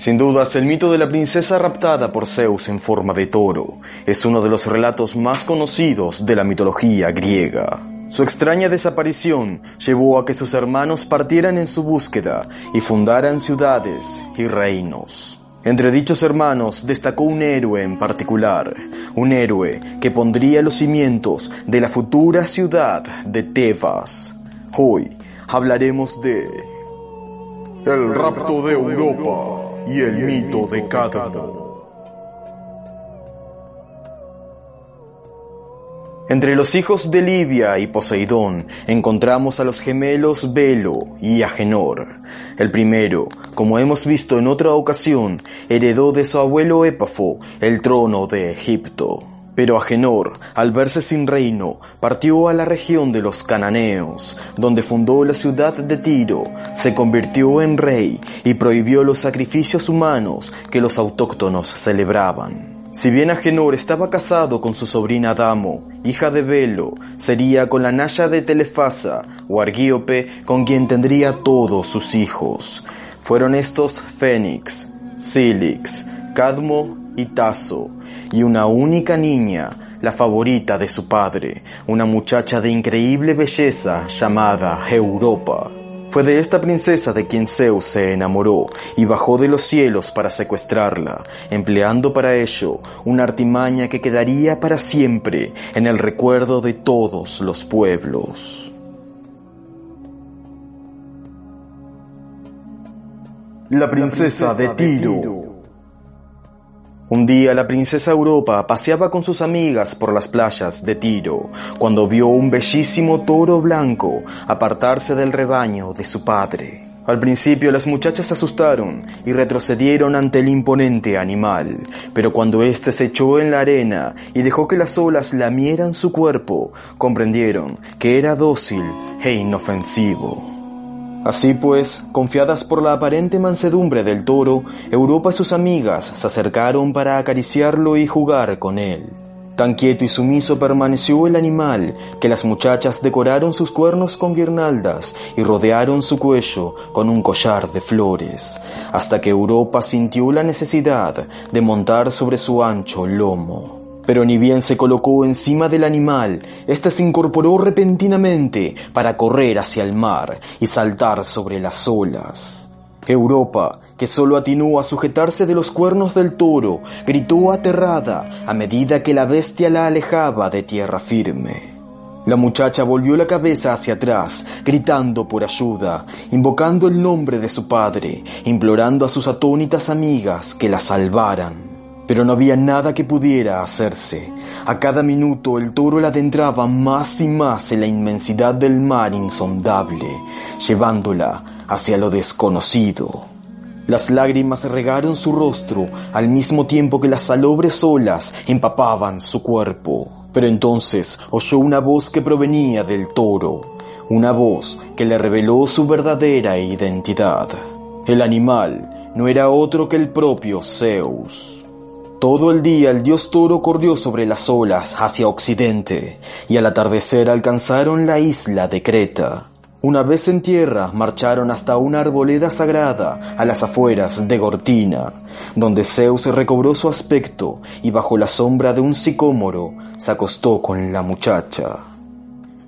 Sin dudas, el mito de la princesa raptada por Zeus en forma de toro es uno de los relatos más conocidos de la mitología griega. Su extraña desaparición llevó a que sus hermanos partieran en su búsqueda y fundaran ciudades y reinos. Entre dichos hermanos destacó un héroe en particular, un héroe que pondría los cimientos de la futura ciudad de Tebas. Hoy hablaremos de el rapto de Europa y el mito de Cadmo. Entre los hijos de Libia y Poseidón encontramos a los gemelos Velo y Agenor. El primero, como hemos visto en otra ocasión, heredó de su abuelo Épafo el trono de Egipto. Pero Agenor, al verse sin reino, partió a la región de los cananeos, donde fundó la ciudad de Tiro, se convirtió en rey y prohibió los sacrificios humanos que los autóctonos celebraban. Si bien Agenor estaba casado con su sobrina Damo, hija de Velo, sería con la Naya de Telefasa o Argíope con quien tendría todos sus hijos. Fueron estos Fénix, Silix, Cadmo y Taso, y una única niña, la favorita de su padre, una muchacha de increíble belleza llamada Europa. Fue de esta princesa de quien Zeus se enamoró y bajó de los cielos para secuestrarla, empleando para ello una artimaña que quedaría para siempre en el recuerdo de todos los pueblos. La princesa de Tiro un día la princesa Europa paseaba con sus amigas por las playas de Tiro, cuando vio un bellísimo toro blanco apartarse del rebaño de su padre. Al principio las muchachas se asustaron y retrocedieron ante el imponente animal, pero cuando éste se echó en la arena y dejó que las olas lamieran su cuerpo, comprendieron que era dócil e inofensivo. Así pues, confiadas por la aparente mansedumbre del toro, Europa y sus amigas se acercaron para acariciarlo y jugar con él. Tan quieto y sumiso permaneció el animal que las muchachas decoraron sus cuernos con guirnaldas y rodearon su cuello con un collar de flores, hasta que Europa sintió la necesidad de montar sobre su ancho lomo. Pero ni bien se colocó encima del animal, éste se incorporó repentinamente para correr hacia el mar y saltar sobre las olas. Europa, que solo atinó a sujetarse de los cuernos del toro, gritó aterrada a medida que la bestia la alejaba de tierra firme. La muchacha volvió la cabeza hacia atrás, gritando por ayuda, invocando el nombre de su padre, implorando a sus atónitas amigas que la salvaran pero no había nada que pudiera hacerse. A cada minuto el toro la adentraba más y más en la inmensidad del mar insondable, llevándola hacia lo desconocido. Las lágrimas regaron su rostro al mismo tiempo que las salobres olas empapaban su cuerpo. Pero entonces oyó una voz que provenía del toro, una voz que le reveló su verdadera identidad. El animal no era otro que el propio Zeus. Todo el día el dios toro corrió sobre las olas hacia occidente y al atardecer alcanzaron la isla de Creta. Una vez en tierra marcharon hasta una arboleda sagrada a las afueras de Gortina, donde Zeus recobró su aspecto y bajo la sombra de un sicómoro se acostó con la muchacha.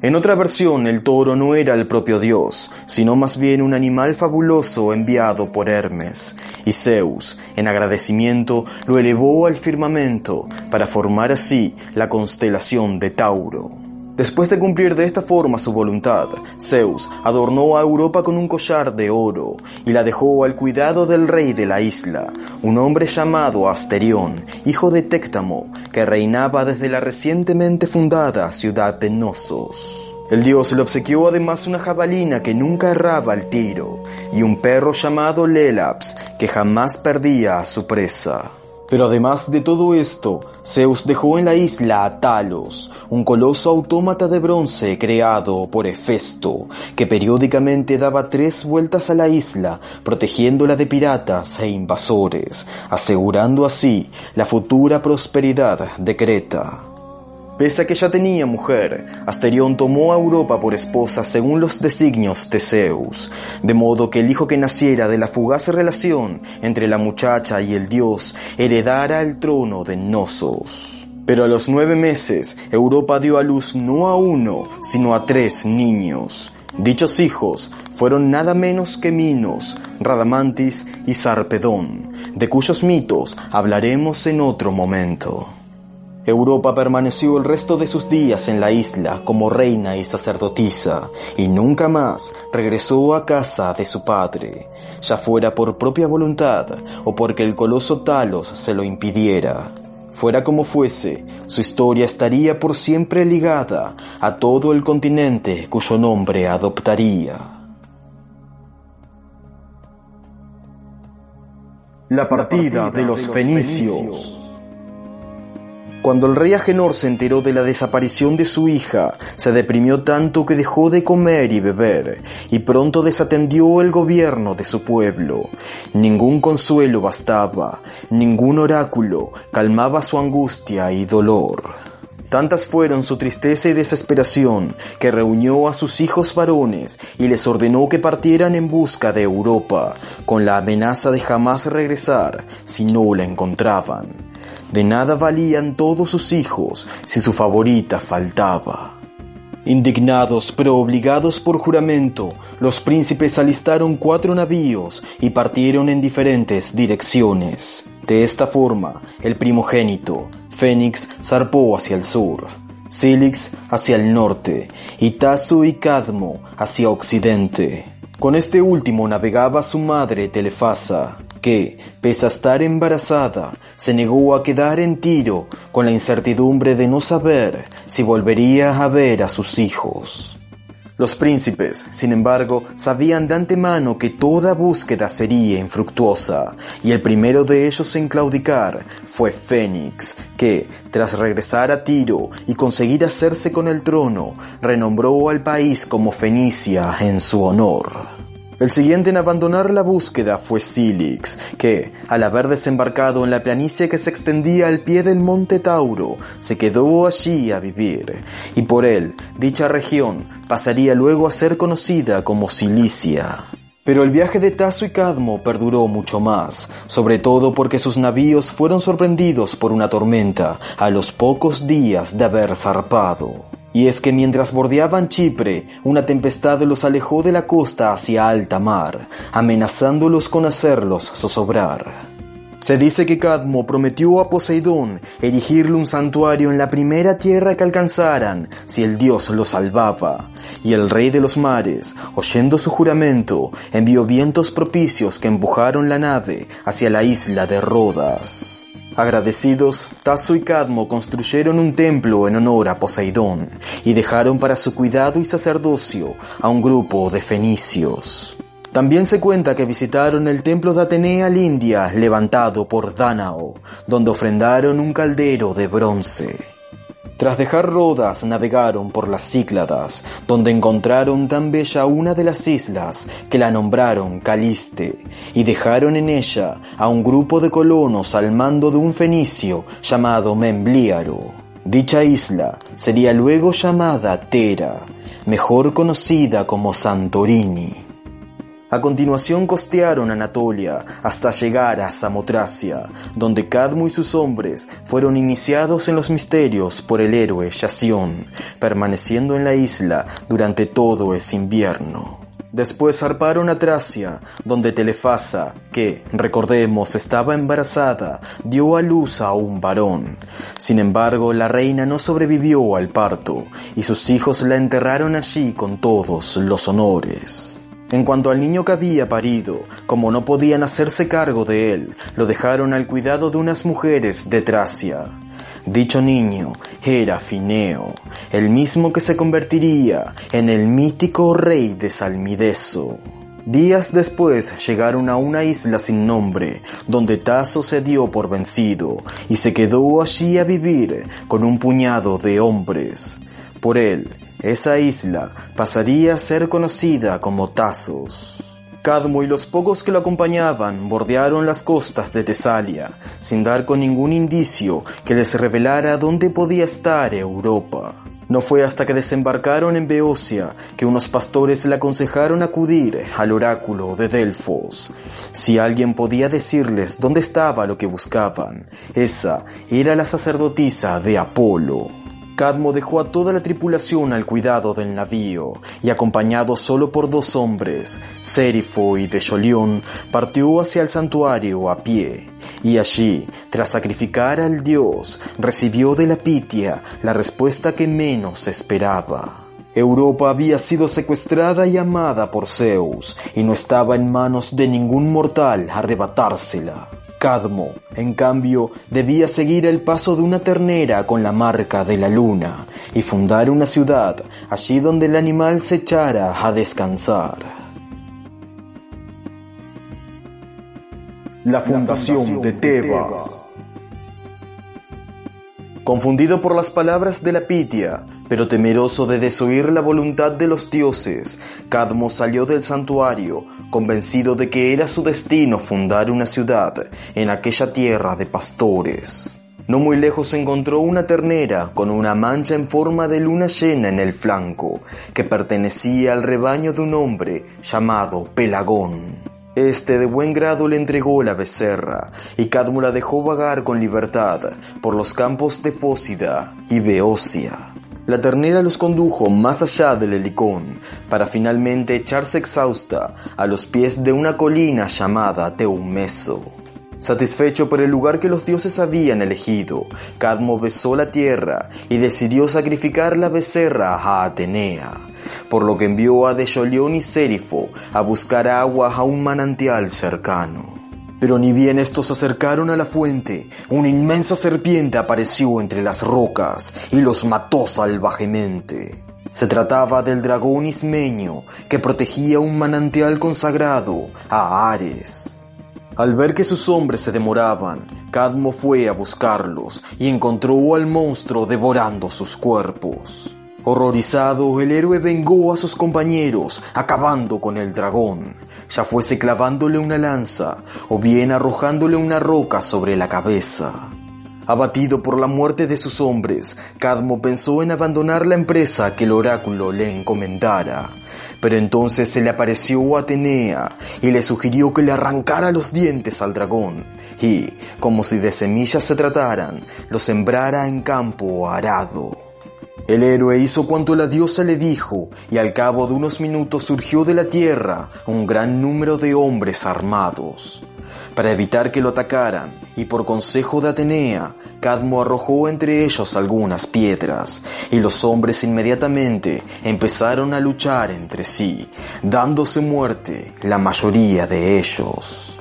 En otra versión, el toro no era el propio dios, sino más bien un animal fabuloso enviado por Hermes, y Zeus, en agradecimiento, lo elevó al firmamento para formar así la constelación de Tauro. Después de cumplir de esta forma su voluntad, Zeus adornó a Europa con un collar de oro y la dejó al cuidado del rey de la isla, un hombre llamado Asterión, hijo de Téctamo, que reinaba desde la recientemente fundada ciudad de Nosos. El dios le obsequió además una jabalina que nunca erraba al tiro y un perro llamado Lelaps que jamás perdía su presa. Pero además de todo esto, Zeus dejó en la isla a Talos, un coloso autómata de bronce creado por Hefesto, que periódicamente daba tres vueltas a la isla, protegiéndola de piratas e invasores, asegurando así la futura prosperidad de Creta. Pese a que ya tenía mujer, Asterión tomó a Europa por esposa según los designios de Zeus, de modo que el hijo que naciera de la fugaz relación entre la muchacha y el dios heredara el trono de Nosos. Pero a los nueve meses, Europa dio a luz no a uno, sino a tres niños. Dichos hijos fueron nada menos que Minos, Radamantis y Sarpedón, de cuyos mitos hablaremos en otro momento. Europa permaneció el resto de sus días en la isla como reina y sacerdotisa, y nunca más regresó a casa de su padre, ya fuera por propia voluntad o porque el coloso Talos se lo impidiera. Fuera como fuese, su historia estaría por siempre ligada a todo el continente cuyo nombre adoptaría. La partida de los fenicios. Cuando el rey Agenor se enteró de la desaparición de su hija, se deprimió tanto que dejó de comer y beber, y pronto desatendió el gobierno de su pueblo. Ningún consuelo bastaba, ningún oráculo calmaba su angustia y dolor. Tantas fueron su tristeza y desesperación que reunió a sus hijos varones y les ordenó que partieran en busca de Europa, con la amenaza de jamás regresar si no la encontraban. De nada valían todos sus hijos si su favorita faltaba. Indignados pero obligados por juramento, los príncipes alistaron cuatro navíos y partieron en diferentes direcciones. De esta forma, el primogénito, Fénix, zarpó hacia el sur, Silix hacia el norte y Tasso y Cadmo hacia occidente. Con este último navegaba su madre Telefasa, que, pese a estar embarazada, se negó a quedar en Tiro con la incertidumbre de no saber si volvería a ver a sus hijos. Los príncipes, sin embargo, sabían de antemano que toda búsqueda sería infructuosa, y el primero de ellos en claudicar fue Fénix, que, tras regresar a Tiro y conseguir hacerse con el trono, renombró al país como Fenicia en su honor. El siguiente en abandonar la búsqueda fue Silix, que, al haber desembarcado en la planicie que se extendía al pie del monte Tauro, se quedó allí a vivir, y por él, dicha región pasaría luego a ser conocida como Cilicia. Pero el viaje de Tasso y Cadmo perduró mucho más, sobre todo porque sus navíos fueron sorprendidos por una tormenta a los pocos días de haber zarpado. Y es que mientras bordeaban Chipre, una tempestad los alejó de la costa hacia alta mar, amenazándolos con hacerlos zozobrar. Se dice que Cadmo prometió a Poseidón erigirle un santuario en la primera tierra que alcanzaran si el dios lo salvaba, y el rey de los mares, oyendo su juramento, envió vientos propicios que empujaron la nave hacia la isla de Rodas. Agradecidos, Tasso y Cadmo construyeron un templo en honor a Poseidón y dejaron para su cuidado y sacerdocio a un grupo de fenicios. También se cuenta que visitaron el templo de Atenea India levantado por Dánao, donde ofrendaron un caldero de bronce. Tras dejar Rodas navegaron por las Cícladas, donde encontraron tan bella una de las islas que la nombraron Caliste, y dejaron en ella a un grupo de colonos al mando de un fenicio llamado Membliaro. Dicha isla sería luego llamada Tera, mejor conocida como Santorini. A continuación costearon Anatolia hasta llegar a Samotracia, donde Cadmo y sus hombres fueron iniciados en los misterios por el héroe Yación, permaneciendo en la isla durante todo ese invierno. Después zarparon a Tracia, donde Telefasa, que, recordemos, estaba embarazada, dio a luz a un varón. Sin embargo, la reina no sobrevivió al parto, y sus hijos la enterraron allí con todos los honores. En cuanto al niño que había parido, como no podían hacerse cargo de él, lo dejaron al cuidado de unas mujeres de Tracia. Dicho niño era Fineo, el mismo que se convertiría en el mítico rey de Salmideso. Días después llegaron a una isla sin nombre, donde Tasso se dio por vencido y se quedó allí a vivir con un puñado de hombres. Por él, esa isla pasaría a ser conocida como Tasos. Cadmo y los pocos que lo acompañaban bordearon las costas de Tesalia, sin dar con ningún indicio que les revelara dónde podía estar Europa. No fue hasta que desembarcaron en Beocia que unos pastores le aconsejaron acudir al oráculo de Delfos. Si alguien podía decirles dónde estaba lo que buscaban, esa era la sacerdotisa de Apolo. Cadmo dejó a toda la tripulación al cuidado del navío y acompañado solo por dos hombres, Serifo y Dejolión, partió hacia el santuario a pie. Y allí, tras sacrificar al dios, recibió de la Pitia la respuesta que menos esperaba. Europa había sido secuestrada y amada por Zeus, y no estaba en manos de ningún mortal arrebatársela. Cadmo, en cambio, debía seguir el paso de una ternera con la marca de la luna y fundar una ciudad allí donde el animal se echara a descansar. La fundación de Tebas. Confundido por las palabras de la Pitia, pero temeroso de desoír la voluntad de los dioses, Cadmo salió del santuario, convencido de que era su destino fundar una ciudad en aquella tierra de pastores. No muy lejos encontró una ternera con una mancha en forma de luna llena en el flanco, que pertenecía al rebaño de un hombre llamado Pelagón. Este de buen grado le entregó la becerra, y Cadmo la dejó vagar con libertad por los campos de Fósida y Beocia. La ternera los condujo más allá del Helicón, para finalmente echarse exhausta a los pies de una colina llamada Teumeso. Satisfecho por el lugar que los dioses habían elegido, Cadmo besó la tierra y decidió sacrificar la becerra a Atenea por lo que envió a Dejolión y Sérifo a buscar agua a un manantial cercano. Pero ni bien estos se acercaron a la fuente, una inmensa serpiente apareció entre las rocas y los mató salvajemente. Se trataba del dragón ismeño que protegía un manantial consagrado a Ares. Al ver que sus hombres se demoraban, Cadmo fue a buscarlos y encontró al monstruo devorando sus cuerpos. Horrorizado, el héroe vengó a sus compañeros, acabando con el dragón, ya fuese clavándole una lanza o bien arrojándole una roca sobre la cabeza. Abatido por la muerte de sus hombres, Cadmo pensó en abandonar la empresa que el oráculo le encomendara. Pero entonces se le apareció Atenea y le sugirió que le arrancara los dientes al dragón y, como si de semillas se trataran, lo sembrara en campo arado. El héroe hizo cuanto la diosa le dijo, y al cabo de unos minutos surgió de la tierra un gran número de hombres armados. Para evitar que lo atacaran, y por consejo de Atenea, Cadmo arrojó entre ellos algunas piedras, y los hombres inmediatamente empezaron a luchar entre sí, dándose muerte la mayoría de ellos.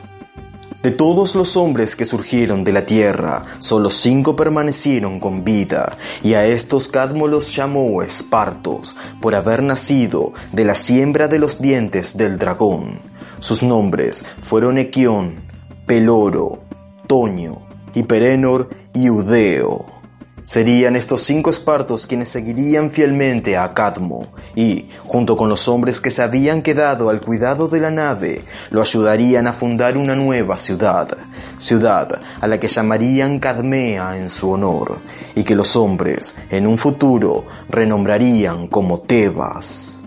De todos los hombres que surgieron de la tierra, solo cinco permanecieron con vida, y a estos Cadmo los llamó Espartos, por haber nacido de la siembra de los dientes del dragón. Sus nombres fueron Equión, Peloro, Toño, Hiperenor y Udeo. Serían estos cinco espartos quienes seguirían fielmente a Cadmo y, junto con los hombres que se habían quedado al cuidado de la nave, lo ayudarían a fundar una nueva ciudad, ciudad a la que llamarían Cadmea en su honor, y que los hombres, en un futuro, renombrarían como Tebas.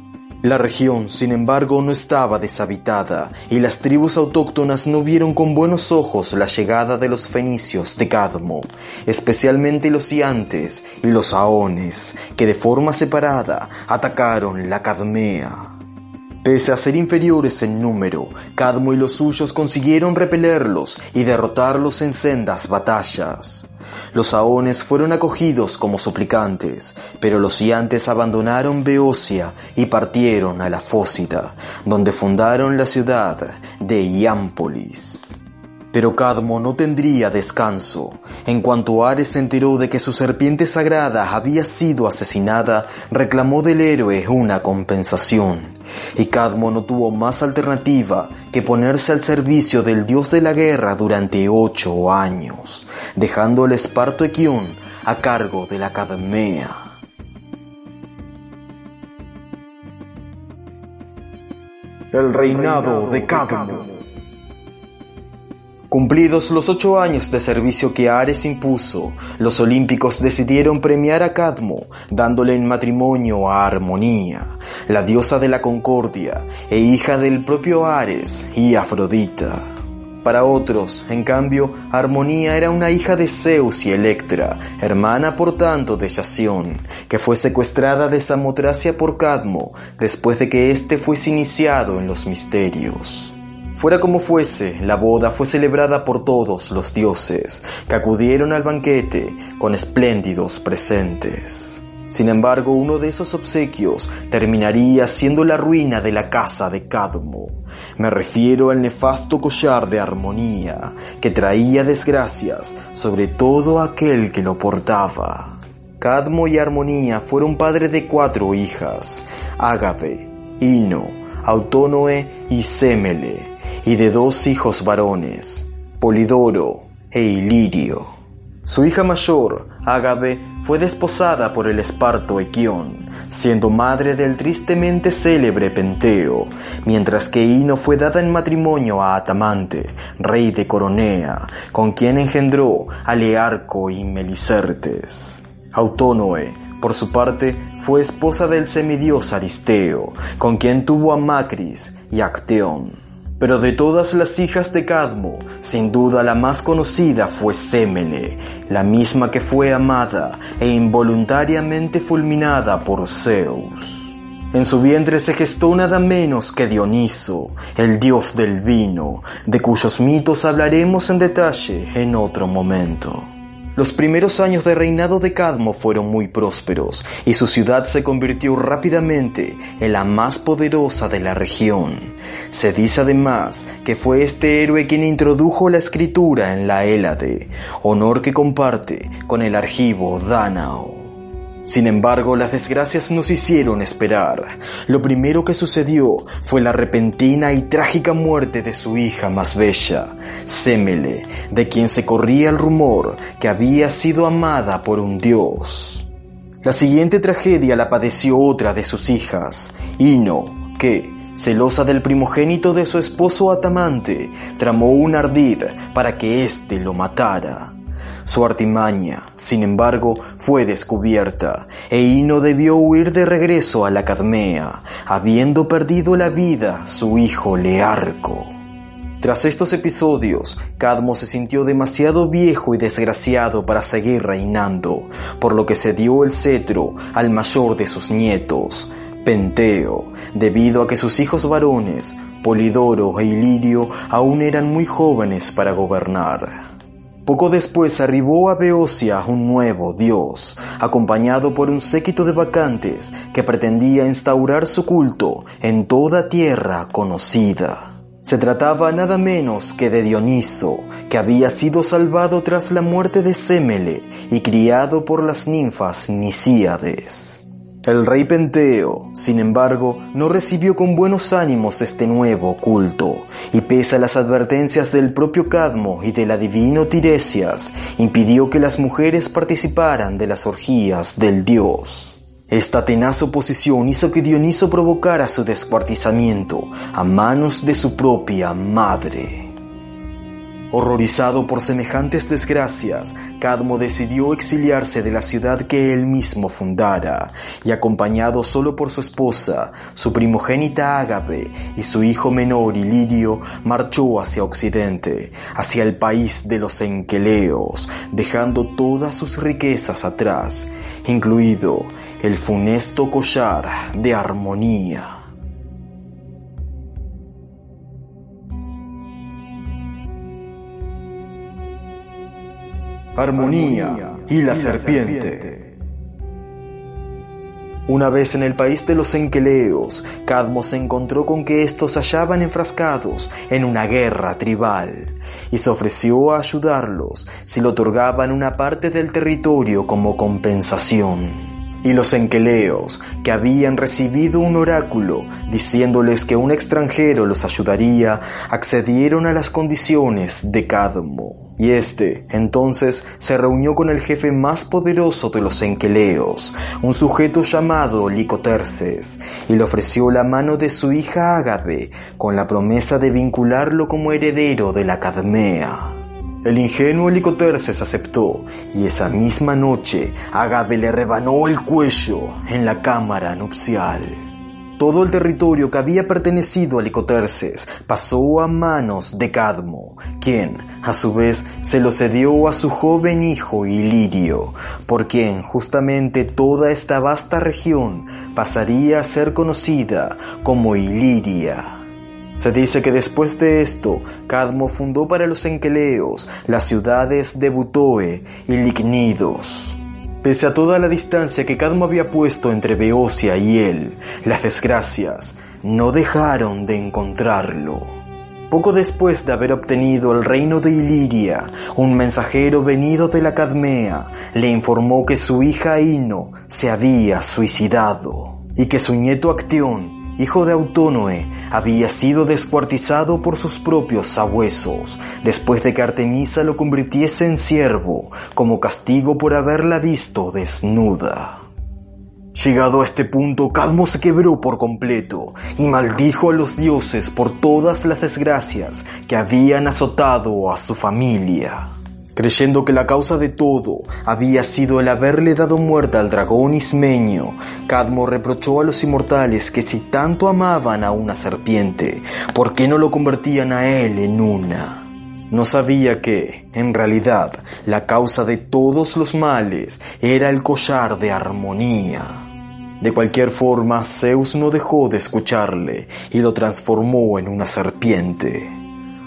La región, sin embargo, no estaba deshabitada y las tribus autóctonas no vieron con buenos ojos la llegada de los fenicios de Cadmo, especialmente los iantes y los aones, que de forma separada atacaron la Cadmea. Pese a ser inferiores en número, Cadmo y los suyos consiguieron repelerlos y derrotarlos en sendas batallas. Los saones fueron acogidos como suplicantes, pero los ciantes abandonaron Beocia y partieron a la Fósida, donde fundaron la ciudad de Iámpolis. Pero Cadmo no tendría descanso. En cuanto Ares se enteró de que su serpiente sagrada había sido asesinada, reclamó del héroe una compensación. Y Cadmo no tuvo más alternativa que ponerse al servicio del dios de la guerra durante ocho años, dejando el esparto Equión a cargo de la el reinado de Cadmo. Cumplidos los ocho años de servicio que Ares impuso, los olímpicos decidieron premiar a Cadmo, dándole en matrimonio a Armonía, la diosa de la concordia e hija del propio Ares y Afrodita. Para otros, en cambio, Armonía era una hija de Zeus y Electra, hermana por tanto de Yación, que fue secuestrada de Samotracia por Cadmo después de que éste fuese iniciado en los misterios. Fuera como fuese, la boda fue celebrada por todos los dioses, que acudieron al banquete con espléndidos presentes. Sin embargo, uno de esos obsequios terminaría siendo la ruina de la casa de Cadmo. Me refiero al nefasto collar de armonía, que traía desgracias sobre todo aquel que lo portaba. Cadmo y Armonía fueron padres de cuatro hijas, Ágave, Ino, Autónoe y Semele y de dos hijos varones, Polidoro e Ilirio. Su hija mayor, Ágave, fue desposada por el esparto Equión, siendo madre del tristemente célebre Penteo, mientras que Ino fue dada en matrimonio a Atamante, rey de Coronea, con quien engendró a Learco y Melicertes. Autónoe, por su parte, fue esposa del semidios Aristeo, con quien tuvo a Macris y Acteón. Pero de todas las hijas de Cadmo, sin duda la más conocida fue Semele, la misma que fue amada e involuntariamente fulminada por Zeus. En su vientre se gestó nada menos que Dioniso, el dios del vino, de cuyos mitos hablaremos en detalle en otro momento. Los primeros años de reinado de Cadmo fueron muy prósperos y su ciudad se convirtió rápidamente en la más poderosa de la región. Se dice además que fue este héroe quien introdujo la escritura en la Hélade, honor que comparte con el argivo Danao. Sin embargo, las desgracias nos hicieron esperar. Lo primero que sucedió fue la repentina y trágica muerte de su hija más bella, Semele, de quien se corría el rumor que había sido amada por un dios. La siguiente tragedia la padeció otra de sus hijas, Ino, que, celosa del primogénito de su esposo Atamante, tramó un ardid para que éste lo matara. Su artimaña, sin embargo, fue descubierta, e Ino debió huir de regreso a la Cadmea, habiendo perdido la vida su hijo Learco. Tras estos episodios, Cadmo se sintió demasiado viejo y desgraciado para seguir reinando, por lo que se dio el cetro al mayor de sus nietos, Penteo, debido a que sus hijos varones, Polidoro e Ilirio, aún eran muy jóvenes para gobernar. Poco después arribó a Beocia un nuevo dios, acompañado por un séquito de vacantes que pretendía instaurar su culto en toda tierra conocida. Se trataba nada menos que de Dioniso, que había sido salvado tras la muerte de Semele y criado por las ninfas Nisíades. El rey Penteo, sin embargo, no recibió con buenos ánimos este nuevo culto, y pese a las advertencias del propio Cadmo y del adivino Tiresias, impidió que las mujeres participaran de las orgías del dios. Esta tenaz oposición hizo que Dioniso provocara su descuartizamiento a manos de su propia madre. Horrorizado por semejantes desgracias, Cadmo decidió exiliarse de la ciudad que él mismo fundara, y acompañado solo por su esposa, su primogénita Ágape y su hijo menor Ilirio, marchó hacia Occidente, hacia el país de los Enqueleos, dejando todas sus riquezas atrás, incluido el funesto collar de armonía. Armonía y la serpiente. Una vez en el país de los Enqueleos, Cadmo se encontró con que estos hallaban enfrascados en una guerra tribal y se ofreció a ayudarlos si le otorgaban una parte del territorio como compensación. Y los enqueleos, que habían recibido un oráculo diciéndoles que un extranjero los ayudaría, accedieron a las condiciones de Cadmo. Y este, entonces, se reunió con el jefe más poderoso de los enqueleos, un sujeto llamado Licoterces, y le ofreció la mano de su hija Ágave, con la promesa de vincularlo como heredero de la Cadmea. El ingenuo Licoterces aceptó, y esa misma noche Ágave le rebanó el cuello en la cámara nupcial. Todo el territorio que había pertenecido a Licoterces pasó a manos de Cadmo, quien, a su vez, se lo cedió a su joven hijo Ilirio, por quien justamente toda esta vasta región pasaría a ser conocida como Iliria. Se dice que después de esto, Cadmo fundó para los enqueleos las ciudades de Butoe y Lignidos. Pese a toda la distancia que Cadmo había puesto entre Beocia y él, las desgracias no dejaron de encontrarlo. Poco después de haber obtenido el reino de Iliria, un mensajero venido de la Cadmea le informó que su hija Ino se había suicidado y que su nieto Actión hijo de Autónoe, había sido descuartizado por sus propios sabuesos, después de que Artemisa lo convirtiese en siervo, como castigo por haberla visto desnuda. Llegado a este punto, Cadmo se quebró por completo y maldijo a los dioses por todas las desgracias que habían azotado a su familia. Creyendo que la causa de todo había sido el haberle dado muerte al dragón ismeño, Cadmo reprochó a los inmortales que si tanto amaban a una serpiente, ¿por qué no lo convertían a él en una? No sabía que, en realidad, la causa de todos los males era el collar de armonía. De cualquier forma, Zeus no dejó de escucharle y lo transformó en una serpiente.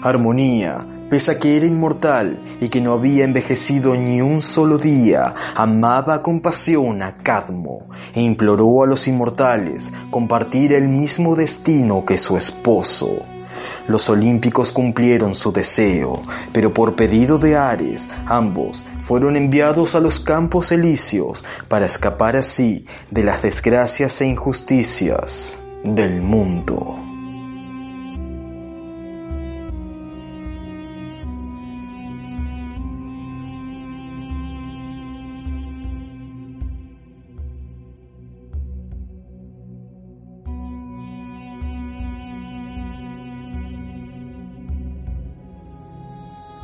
Armonía Pese a que era inmortal y que no había envejecido ni un solo día, amaba con pasión a Cadmo e imploró a los inmortales compartir el mismo destino que su esposo. Los olímpicos cumplieron su deseo, pero por pedido de Ares, ambos fueron enviados a los campos elíseos para escapar así de las desgracias e injusticias del mundo.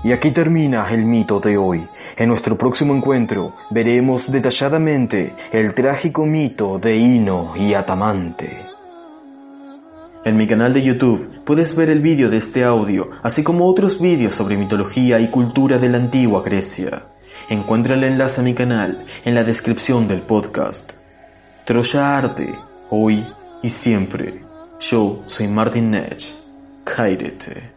Y aquí termina el mito de hoy. En nuestro próximo encuentro veremos detalladamente el trágico mito de Ino y Atamante. En mi canal de YouTube puedes ver el vídeo de este audio, así como otros vídeos sobre mitología y cultura de la antigua Grecia. Encuentra el enlace a mi canal en la descripción del podcast. Troya Arte, hoy y siempre. Yo soy Martin Nech. Kairete.